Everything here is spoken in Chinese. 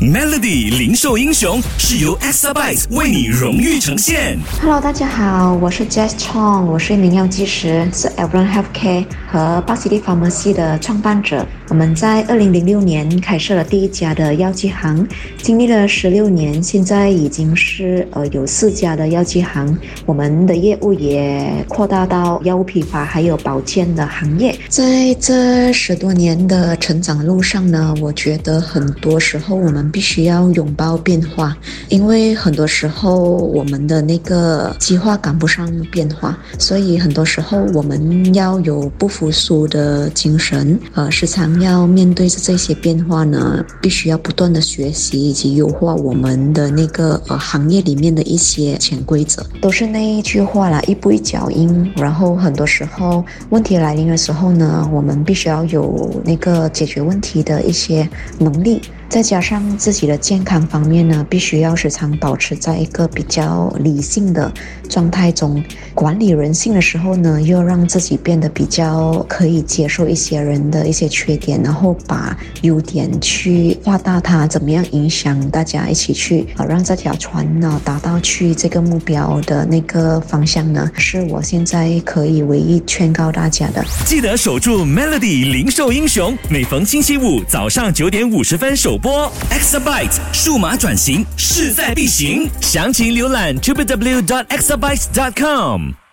Melody 零售英雄是由 Exabyte 为你荣誉呈现。Hello，大家好，我是 Jess Chong，我是一名药剂师，是 Everon Healthcare 和 b a c i t y Pharmacy 的创办者。我们在二零零六年开设了第一家的药剂行，经历了十六年，现在已经是呃有四家的药剂行。我们的业务也扩大到药物批发还有保健的行业。在这十多年的成长路上呢，我觉得很多时候我们必须要拥抱变化，因为很多时候我们的那个计划赶不上变化，所以很多时候我们要有不复苏的精神，呃，时常要面对着这些变化呢，必须要不断的学习以及优化我们的那个呃行业里面的一些潜规则，都是那一句话啦，一步一脚印。然后很多时候问题来临的时候呢，我们必须要有那个解决问题的一些能力。再加上自己的健康方面呢，必须要时常保持在一个比较理性的状态中，管理人性的时候呢，又要让自己变得比较可以接受一些人的一些缺点，然后把优点去放大它，怎么样影响大家一起去啊，让这条船呢达到去这个目标的那个方向呢，是我现在可以唯一劝告大家的。记得守住 Melody 零售英雄，每逢星期五早上九点五十分首播。Exabyte 数码转型势在必行，详情浏览 www.xb Metabytes.com.